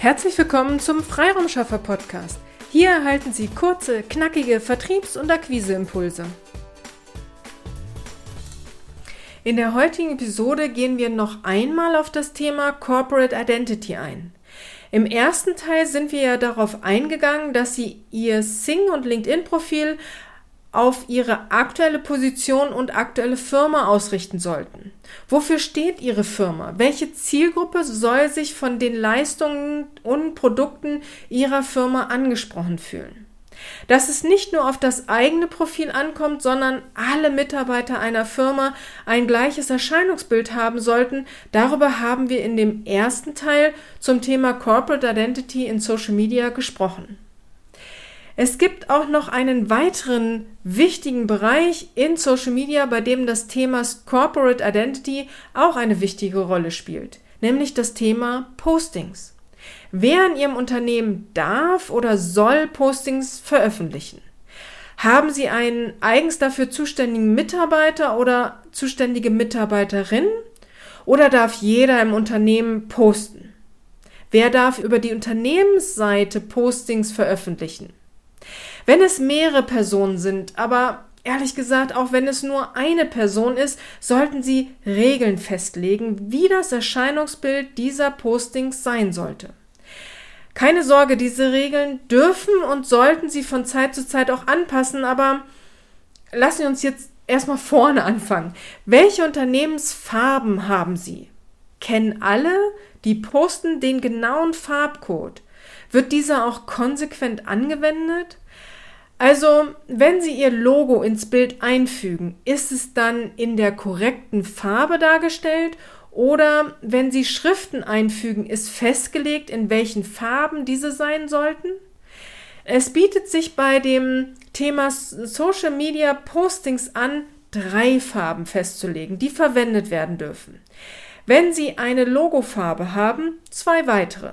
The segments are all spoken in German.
Herzlich willkommen zum Freiraumschaffer Podcast. Hier erhalten Sie kurze, knackige Vertriebs- und Akquiseimpulse. In der heutigen Episode gehen wir noch einmal auf das Thema Corporate Identity ein. Im ersten Teil sind wir ja darauf eingegangen, dass Sie Ihr Sing- und LinkedIn-Profil auf ihre aktuelle Position und aktuelle Firma ausrichten sollten. Wofür steht ihre Firma? Welche Zielgruppe soll sich von den Leistungen und Produkten ihrer Firma angesprochen fühlen? Dass es nicht nur auf das eigene Profil ankommt, sondern alle Mitarbeiter einer Firma ein gleiches Erscheinungsbild haben sollten, darüber haben wir in dem ersten Teil zum Thema Corporate Identity in Social Media gesprochen. Es gibt auch noch einen weiteren wichtigen Bereich in Social Media, bei dem das Thema Corporate Identity auch eine wichtige Rolle spielt, nämlich das Thema Postings. Wer in Ihrem Unternehmen darf oder soll Postings veröffentlichen? Haben Sie einen eigens dafür zuständigen Mitarbeiter oder zuständige Mitarbeiterin? Oder darf jeder im Unternehmen posten? Wer darf über die Unternehmensseite Postings veröffentlichen? Wenn es mehrere Personen sind, aber ehrlich gesagt, auch wenn es nur eine Person ist, sollten Sie Regeln festlegen, wie das Erscheinungsbild dieser Postings sein sollte. Keine Sorge, diese Regeln dürfen und sollten Sie von Zeit zu Zeit auch anpassen, aber lassen wir uns jetzt erstmal vorne anfangen. Welche Unternehmensfarben haben Sie? Kennen alle, die posten den genauen Farbcode? Wird dieser auch konsequent angewendet? Also, wenn Sie Ihr Logo ins Bild einfügen, ist es dann in der korrekten Farbe dargestellt oder wenn Sie Schriften einfügen, ist festgelegt, in welchen Farben diese sein sollten? Es bietet sich bei dem Thema Social Media Postings an, drei Farben festzulegen, die verwendet werden dürfen. Wenn Sie eine Logofarbe haben, zwei weitere.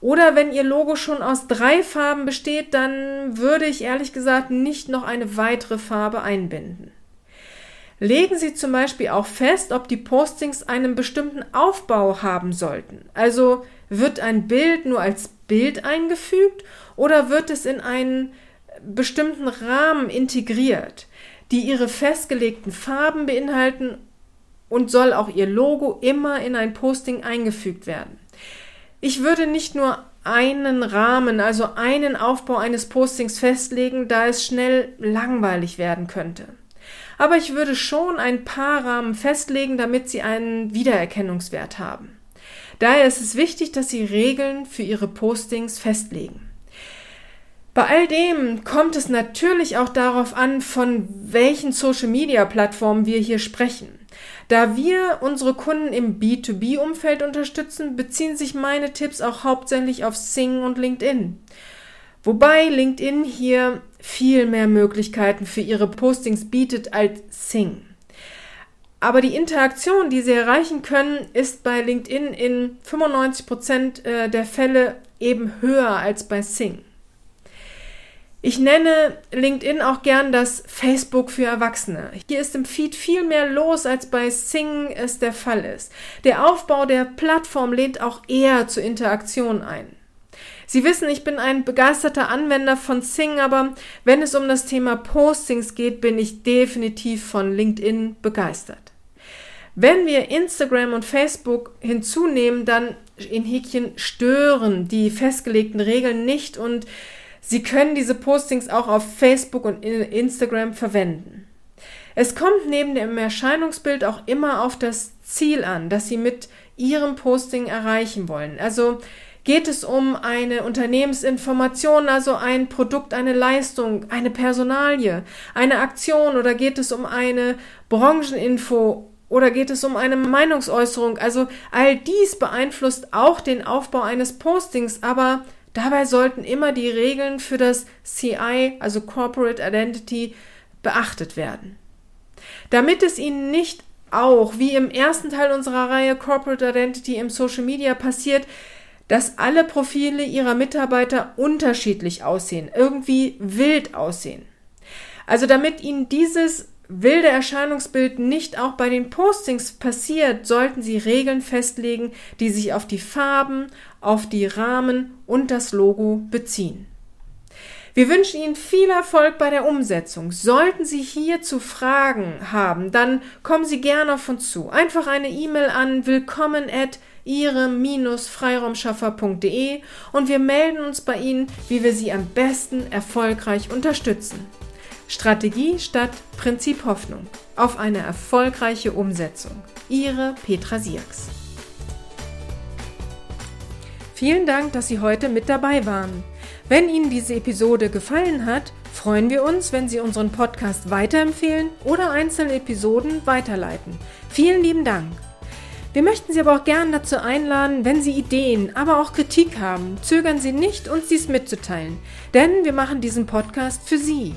Oder wenn Ihr Logo schon aus drei Farben besteht, dann würde ich ehrlich gesagt nicht noch eine weitere Farbe einbinden. Legen Sie zum Beispiel auch fest, ob die Postings einen bestimmten Aufbau haben sollten. Also wird ein Bild nur als Bild eingefügt oder wird es in einen bestimmten Rahmen integriert, die ihre festgelegten Farben beinhalten und soll auch ihr Logo immer in ein Posting eingefügt werden. Ich würde nicht nur einen Rahmen, also einen Aufbau eines Postings festlegen, da es schnell langweilig werden könnte. Aber ich würde schon ein paar Rahmen festlegen, damit sie einen Wiedererkennungswert haben. Daher ist es wichtig, dass Sie Regeln für Ihre Postings festlegen. Bei all dem kommt es natürlich auch darauf an, von welchen Social-Media-Plattformen wir hier sprechen. Da wir unsere Kunden im B2B-Umfeld unterstützen, beziehen sich meine Tipps auch hauptsächlich auf Sing und LinkedIn. Wobei LinkedIn hier viel mehr Möglichkeiten für ihre Postings bietet als Sing. Aber die Interaktion, die sie erreichen können, ist bei LinkedIn in 95 Prozent äh, der Fälle eben höher als bei Sing. Ich nenne LinkedIn auch gern das Facebook für Erwachsene. Hier ist im Feed viel mehr los, als bei Sing es der Fall ist. Der Aufbau der Plattform lehnt auch eher zur Interaktion ein. Sie wissen, ich bin ein begeisterter Anwender von Sing, aber wenn es um das Thema Postings geht, bin ich definitiv von LinkedIn begeistert. Wenn wir Instagram und Facebook hinzunehmen, dann in Häkchen stören die festgelegten Regeln nicht und Sie können diese Postings auch auf Facebook und Instagram verwenden. Es kommt neben dem Erscheinungsbild auch immer auf das Ziel an, das Sie mit Ihrem Posting erreichen wollen. Also geht es um eine Unternehmensinformation, also ein Produkt, eine Leistung, eine Personalie, eine Aktion oder geht es um eine Brancheninfo oder geht es um eine Meinungsäußerung? Also all dies beeinflusst auch den Aufbau eines Postings, aber Dabei sollten immer die Regeln für das CI, also Corporate Identity, beachtet werden. Damit es Ihnen nicht auch, wie im ersten Teil unserer Reihe Corporate Identity im Social Media passiert, dass alle Profile Ihrer Mitarbeiter unterschiedlich aussehen, irgendwie wild aussehen. Also damit Ihnen dieses wilde Erscheinungsbild nicht auch bei den Postings passiert, sollten Sie Regeln festlegen, die sich auf die Farben, auf die Rahmen und das Logo beziehen. Wir wünschen Ihnen viel Erfolg bei der Umsetzung. Sollten Sie hierzu Fragen haben, dann kommen Sie gerne auf uns zu. Einfach eine E-Mail an willkommen at ihre-freiraumschaffer.de und wir melden uns bei Ihnen, wie wir Sie am besten erfolgreich unterstützen. Strategie statt Prinzip Hoffnung auf eine erfolgreiche Umsetzung. Ihre Petra Sierks. Vielen Dank, dass Sie heute mit dabei waren. Wenn Ihnen diese Episode gefallen hat, freuen wir uns, wenn Sie unseren Podcast weiterempfehlen oder einzelne Episoden weiterleiten. Vielen lieben Dank. Wir möchten Sie aber auch gern dazu einladen, wenn Sie Ideen, aber auch Kritik haben, zögern Sie nicht, uns dies mitzuteilen, denn wir machen diesen Podcast für Sie.